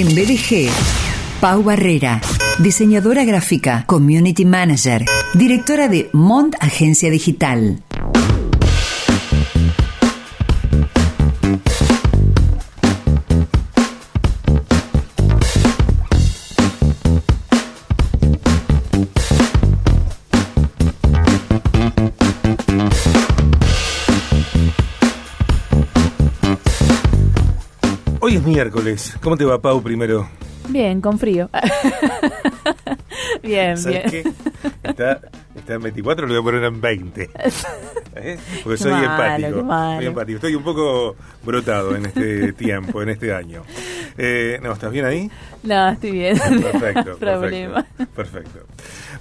En BDG, Pau Barrera, diseñadora gráfica, community manager, directora de Mont Agencia Digital. Hoy es miércoles. ¿Cómo te va, Pau, primero? Bien, con frío. bien, ¿Sabes bien. qué? Está, está en 24, lo voy a poner en 20. ¿Eh? Porque soy malo, empático. Soy empático. Estoy un poco brotado en este tiempo, en este año. Eh, no, ¿estás bien ahí? No, estoy bien. Perfecto, Problema. perfecto, perfecto.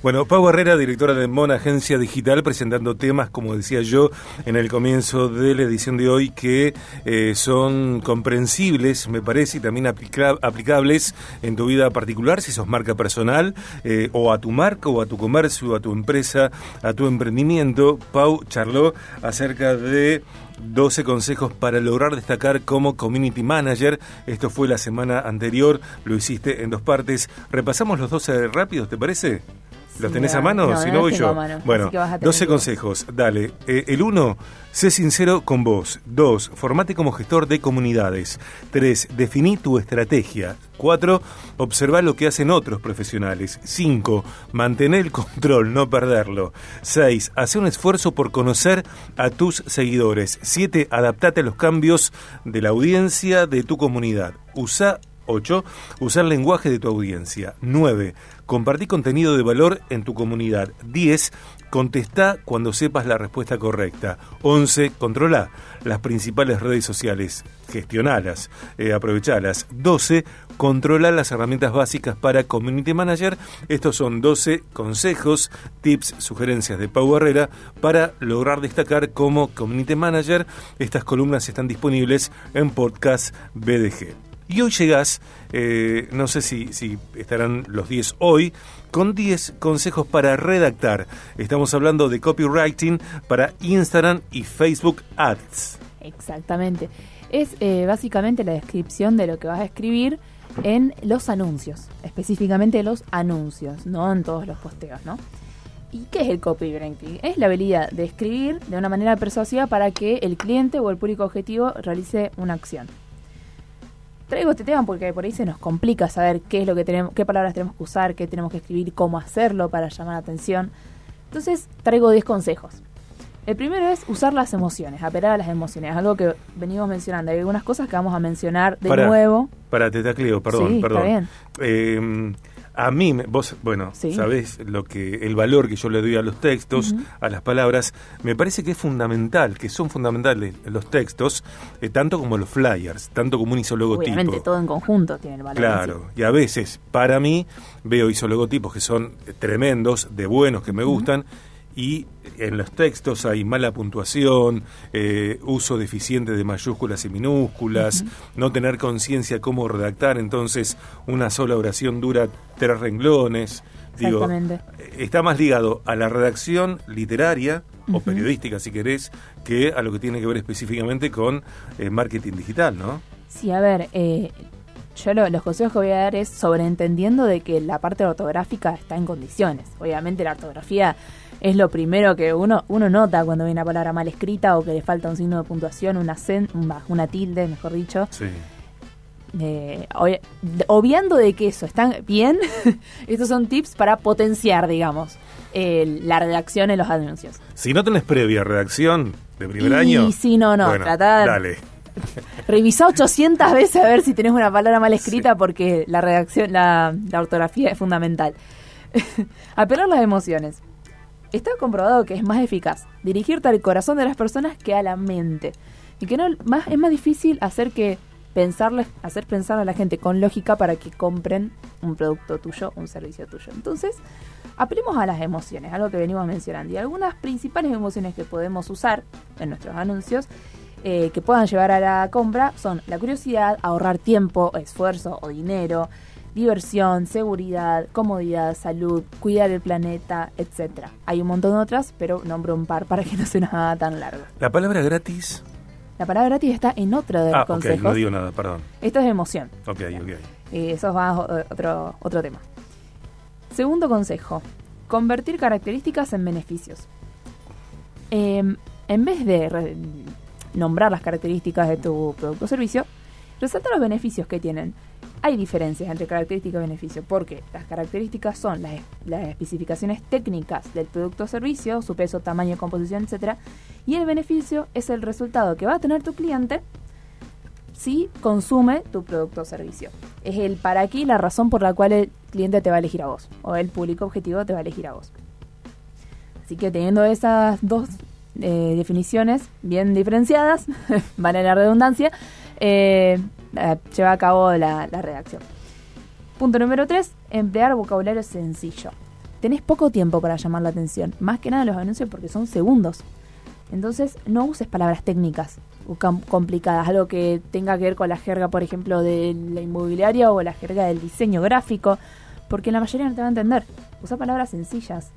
Bueno, Pau Herrera, directora de Mon Agencia Digital, presentando temas, como decía yo en el comienzo de la edición de hoy, que eh, son comprensibles, me parece, y también aplica- aplicables en tu vida particular, si sos marca personal, eh, o a tu marca, o a tu comercio, o a tu empresa, a tu emprendimiento. Pau charló acerca de 12 consejos para lograr destacar como community manager. Esto fue la semana anterior, lo hiciste en dos partes. Repasamos los 12 rápidos, ¿te parece? ¿Los tenés a mano? No, si no voy yo. mano, bueno, que vas a tener 12 que- consejos. Dale. Eh, el 1, sé sincero con vos. 2, formate como gestor de comunidades. 3, definí tu estrategia. 4, observa lo que hacen otros profesionales. 5, mantener el control, no perderlo. 6, hace un esfuerzo por conocer a tus seguidores. 7, adaptate a los cambios de la audiencia de tu comunidad. Usa 8. Usar lenguaje de tu audiencia. 9. Compartí contenido de valor en tu comunidad. 10. Contestá cuando sepas la respuesta correcta. 11. Controla las principales redes sociales. Gestionalas, eh, aprovechalas. 12. Controla las herramientas básicas para Community Manager. Estos son 12 consejos, tips, sugerencias de Pau Herrera para lograr destacar como Community Manager. Estas columnas están disponibles en podcast BDG. Y hoy llegás, eh, no sé si, estarán los 10 hoy, con 10 consejos para redactar. Estamos hablando de copywriting para Instagram y Facebook Ads. Exactamente. Es eh, básicamente la descripción de lo que vas a escribir en los anuncios, específicamente los anuncios, no en todos los posteos, ¿no? ¿Y qué es el copywriting? Es la habilidad de escribir de una manera persuasiva para que el cliente o el público objetivo realice una acción. Traigo este tema porque por ahí se nos complica saber qué es lo que tenemos, qué palabras tenemos que usar, qué tenemos que escribir, cómo hacerlo para llamar la atención. Entonces traigo 10 consejos. El primero es usar las emociones, apelar a las emociones, algo que venimos mencionando. Hay algunas cosas que vamos a mencionar de nuevo. Para te tacleo, perdón, Sí, está perdón. bien. Eh, a mí, vos, bueno, Sí. sabés lo que, el valor que yo le doy a los textos, a las palabras, me parece que es fundamental, que son fundamentales los textos, eh, tanto como los flyers, tanto como un isologotipo. Obviamente todo en conjunto tiene el valor. Claro, y a veces, para mí, veo isologotipos que son tremendos, de buenos, que me gustan, y en los textos hay mala puntuación, eh, uso deficiente de mayúsculas y minúsculas, no tener conciencia cómo redactar, entonces una sola oración dura tres renglones. Digo, está más ligado a la redacción literaria o periodística, si querés, que a lo que tiene que ver específicamente con eh, marketing digital, ¿no? sí. Sí, a ver, eh, yo lo- los consejos que voy a dar es sobreentendiendo de que la parte ortográfica está en condiciones. Obviamente la ortografía es lo primero que uno uno nota cuando ve una palabra mal escrita o que le falta un signo de puntuación, un acen- un- una tilde, mejor dicho. Sí. Eh, obvi- obviando de que eso está bien, estos son tips para potenciar, digamos, eh, la redacción en los anuncios. Si no tenés previa redacción de primer Y año. sí, no, no, bueno, tratá- Dale. Revisá 800 veces a ver si tenés una palabra mal escrita porque la redacción, la, la ortografía es fundamental. Apelar las emociones. Está comprobado que es más eficaz dirigirte al corazón de las personas que a la mente. Y que no más es más difícil hacer que pensarles, hacer pensar a la gente con lógica para que compren un producto tuyo, un servicio tuyo. Entonces, apelemos a las emociones, algo que venimos mencionando. Y algunas principales emociones que podemos usar en nuestros anuncios eh, que puedan llevar a la compra son la curiosidad, ahorrar tiempo, esfuerzo o dinero, diversión, seguridad, comodidad, salud, cuidar el planeta, etcétera. Hay un montón de otras, pero nombro un par para que no se nos haga tan largo. La palabra gratis. La palabra gratis está en otro de los Ah, ok, consejos. no digo nada, perdón. Esto es emoción. Ok, ok. Eh, eso va a otro, otro tema. Segundo consejo, convertir características en beneficios. Em, en vez de nombrar las características de tu producto o servicio, resalta los beneficios que tienen. Hay diferencias entre características y beneficios, porque las características son las, las, especificaciones técnicas del producto o servicio, su peso, tamaño, composición, etc. Y el beneficio es el resultado que va a tener tu cliente si consume tu producto o servicio. Es el para qué, la razón por la cual el cliente te va a elegir a vos, o el público objetivo te va a elegir a vos. Así que teniendo esas dos eh, definiciones bien diferenciadas, vale la redundancia, eh, lleva a cabo la, redacción. Punto número 3, emplear vocabulario sencillo. Tenés poco tiempo para llamar la atención, más que nada los anuncios porque son segundos. Entonces no uses palabras técnicas o complicadas, algo que tenga que ver con la jerga, por ejemplo, de la inmobiliaria o la jerga del diseño gráfico, porque la mayoría no te va a entender. Usa palabras sencillas,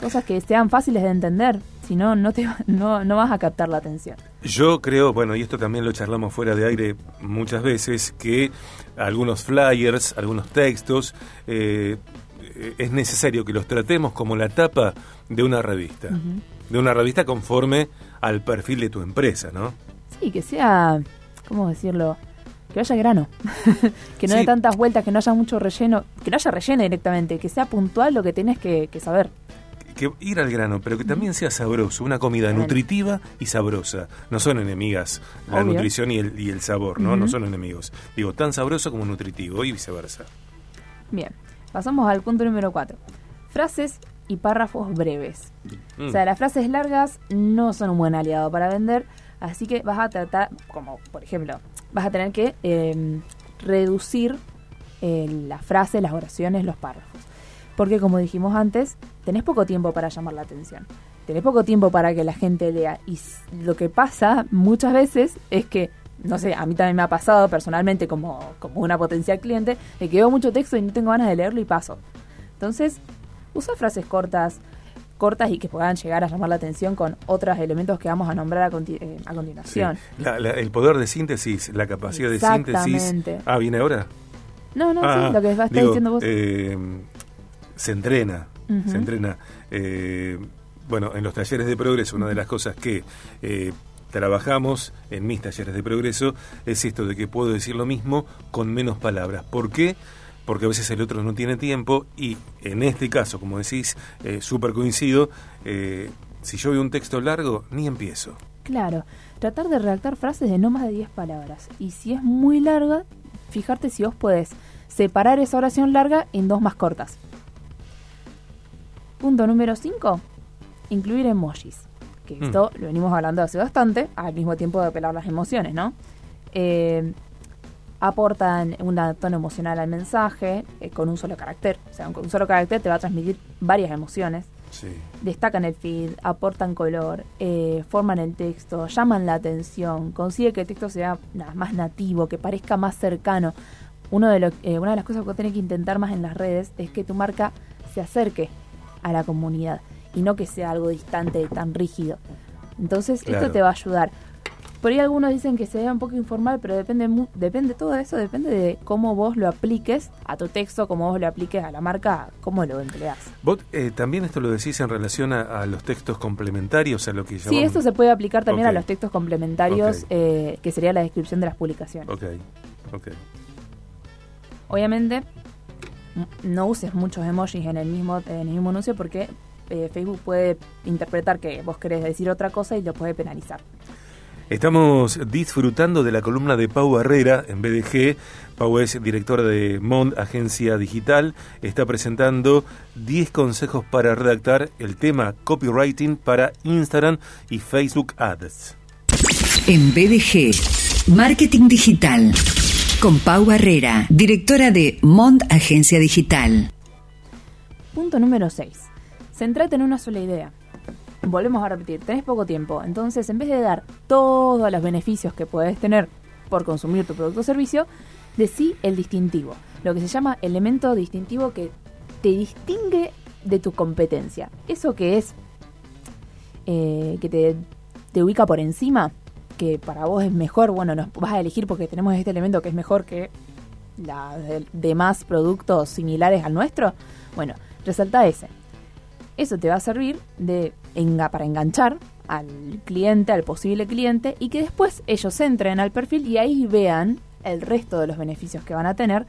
cosas que sean fáciles de entender, si no, no, te, no, no vas a captar la atención. Yo creo, bueno, y esto también lo charlamos fuera de aire muchas veces, que algunos flyers, algunos textos, eh, es necesario que los tratemos como la tapa de una revista, de una revista conforme al perfil de tu empresa, ¿no? Sí, que sea, ¿cómo decirlo? que vaya grano, que no dé tantas vueltas, que no haya mucho relleno, que no haya relleno directamente, que sea puntual lo que tienes que saber que ir al grano, pero que también sea sabroso, una comida nutritiva y sabrosa. No son enemigas la nutrición y el, y el sabor, ¿no? No son enemigos. Digo, tan sabroso como nutritivo y viceversa. Bien, pasamos al punto número 4. Frases y párrafos breves. Mm. O sea, las frases largas no son un buen aliado para vender, así que vas a tratar, como por ejemplo, vas a tener que em, reducir eh, la frase, las oraciones, los párrafos. Porque como dijimos antes, tenés poco tiempo para llamar la atención. Tenés poco tiempo para que la gente lea. Y lo que pasa muchas veces es que, no sé, a mí también me ha pasado personalmente como, como una potencial cliente, de que veo mucho texto y no tengo ganas de leerlo y paso. Entonces, usa frases cortas, cortas y que puedan llegar a llamar la atención con otros elementos que vamos a nombrar a, eh, continuación. el poder de síntesis, la capacidad de síntesis. Ah, ¿viene ahora? No, no, sí, ah, lo que estás diciendo vos. Eh, se entrena, se entrena. Eh, bueno, en los talleres de progreso, una de las cosas que eh, trabajamos en mis talleres de progreso es esto de que puedo decir lo mismo con menos palabras. ¿Por qué? Porque a veces el otro no tiene tiempo y en este caso, como decís, eh, súper coincido, si yo veo un texto largo, ni empiezo. Claro, tratar de redactar frases de no más de 10 palabras. Y si es muy larga, fijarte si vos podés separar esa oración larga en dos más cortas. Punto número 5, incluir emojis. Que mm. esto lo venimos hablando hace bastante, al mismo tiempo de apelar las emociones, ¿no? Eh, aportan un tono emocional al mensaje eh, con un solo carácter. O sea, con un solo carácter te va a transmitir varias emociones. Destacan el feed, aportan color, eh, forman el texto, llaman la atención, consigue que el texto sea más nativo, que parezca más cercano. Uno de lo, una de las cosas que tienes que intentar más en las redes es que tu marca se acerque a la comunidad y no que sea algo distante, tan rígido. Entonces, esto te va a ayudar. Por ahí algunos dicen que se vea un poco informal, pero depende depende todo eso, depende de cómo vos lo apliques a tu texto, cómo vos lo apliques a la marca, cómo lo empleás. ¿Vos eh, también esto lo decís en relación a, los textos complementarios, a lo que llamamos... Sí, esto se puede aplicar también a los textos complementarios, eh, que sería la descripción de las publicaciones. Ok, ok. Obviamente, no uses muchos emojis en el mismo, en el mismo anuncio porque eh, Facebook puede interpretar que vos querés decir otra cosa y lo puede penalizar. Estamos disfrutando de la columna de Pau Herrera en BDG. Pau es directora de Mond, agencia digital. Está presentando 10 consejos para redactar el tema copywriting para Instagram y Facebook Ads. En BDG, Marketing Digital con Pau Barrera, directora de Mont Agencia Digital. Punto número 6. Centrate en una sola idea. Volvemos a repetir, tenés poco tiempo, entonces en vez de dar todos los beneficios que puedes tener por consumir tu producto o servicio, decí el distintivo, lo que se llama elemento distintivo que te distingue de tu competencia. Eso que es eh, que te ubica por encima, que para vos es mejor, bueno, nos vas a elegir porque tenemos este elemento que es mejor que los demás productos similares al nuestro, bueno, resalta ese. Eso te va a servir de para enganchar al cliente, al posible cliente, y que después ellos entren al perfil y ahí vean el resto de los beneficios que van a tener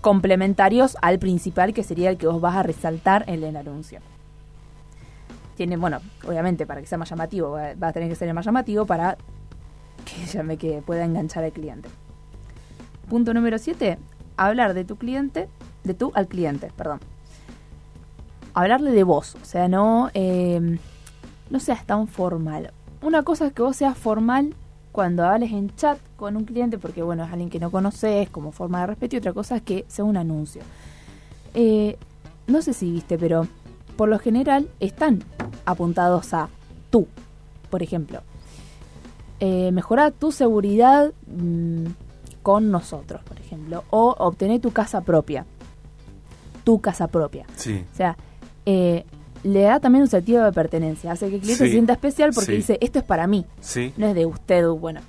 complementarios al principal que sería el que vos vas a resaltar en el anuncio. Tiene, bueno, obviamente para que sea más llamativo, va, a tener que ser más llamativo para que, llame, que pueda enganchar al cliente. Punto número 7, hablar de tu cliente, de tú al cliente, perdón. Hablarle de vos, o sea, no, eh, no seas tan formal. Una cosa es que vos seas formal cuando hables en chat con un cliente, porque bueno, es alguien que no conoces como forma de respeto, y otra cosa es que sea un anuncio. Eh, no sé si viste, pero por lo general están apuntados a tú, por ejemplo. Eh, mejorar tu seguridad mm, con nosotros, por ejemplo, o obtener tu casa propia. Tu casa propia. Sí. O sea, eh, le da también un sentido de pertenencia. Hace que el cliente se sienta especial porque dice, esto es para mí. No es de usted, bueno.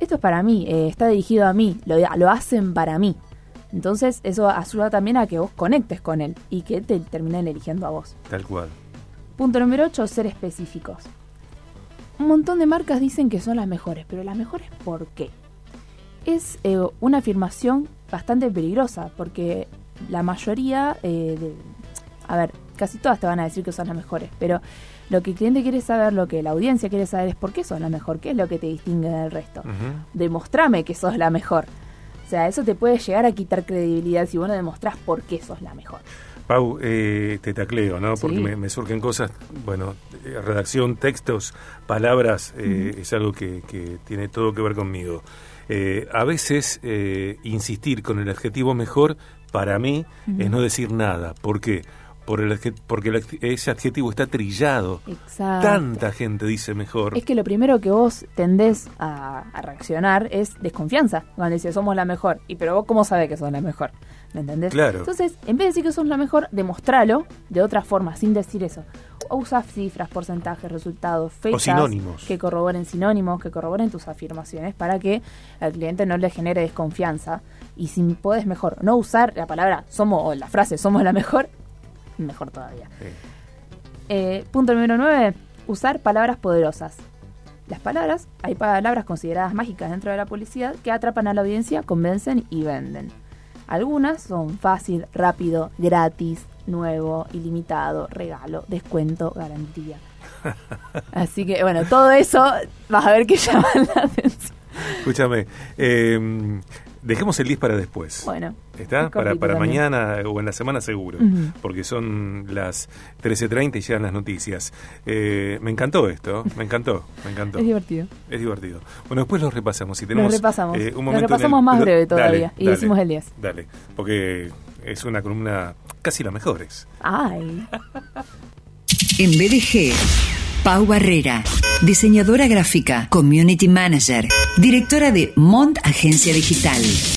Esto es para mí, eh, está dirigido a mí, lo, lo hacen para mí. Entonces eso ayuda también a que vos conectes con él y que te terminen eligiendo a vos. Tal cual. Punto número 8, ser específicos. Un montón de marcas dicen que son las mejores, pero las mejores ¿por qué? Es eh, una afirmación bastante peligrosa porque la mayoría eh, de... A ver, casi todas te van a decir que son las mejores, pero lo que el cliente quiere saber, lo que la audiencia quiere saber es por qué sos la mejor, qué es lo que te distingue del resto. Demostrame que sos la mejor. O sea, eso te puede llegar a quitar credibilidad si vos no demostrás por qué sos la mejor. Pau, eh, te tacleo, ¿no? Porque me, surgen cosas, bueno, eh, redacción, textos, palabras, eh, es algo que, tiene todo que ver conmigo. a veces insistir con el adjetivo mejor, para mí, es no decir nada. ¿Por qué? Por el, porque ese adjetivo está trillado. Exacto. Tanta gente dice mejor. Es que lo primero que vos tendés a, reaccionar es desconfianza. Cuando dices somos la mejor. Y pero vos cómo sabés que sos la mejor. ¿Me entendés? Claro. Entonces, en vez de decir que sos la mejor, demostralo de otra forma, sin decir eso. O usa cifras, porcentajes, resultados, fechas. sinónimos. Que corroboren sinónimos, que corroboren tus afirmaciones para que al cliente no le genere desconfianza. Y si podés mejor no usar la palabra somos o la frase somos la mejor, mejor todavía. Eh, punto número 9. Usar palabras poderosas. Las palabras, hay palabras consideradas mágicas dentro de la publicidad que atrapan a la audiencia, convencen y venden. Algunas son fácil, rápido, gratis, nuevo, ilimitado, regalo, descuento, garantía. Así que bueno, todo eso vas a ver que llama la atención. Escúchame, eh, Dejemos el 10 para después. Bueno. ¿Está? Para, para mañana o en la semana seguro, porque son las 13.30 y llegan las noticias. Eh, me encantó esto, me encantó, me encantó. Es divertido. Es divertido. Bueno, después lo repasamos. Si tenemos, lo repasamos. Eh, lo repasamos más breve todavía y decimos el 10. Dale, porque es una columna casi la mejores. Ay. en BDG. Pau Barrera, diseñadora gráfica, community manager, directora de Mont Agencia Digital.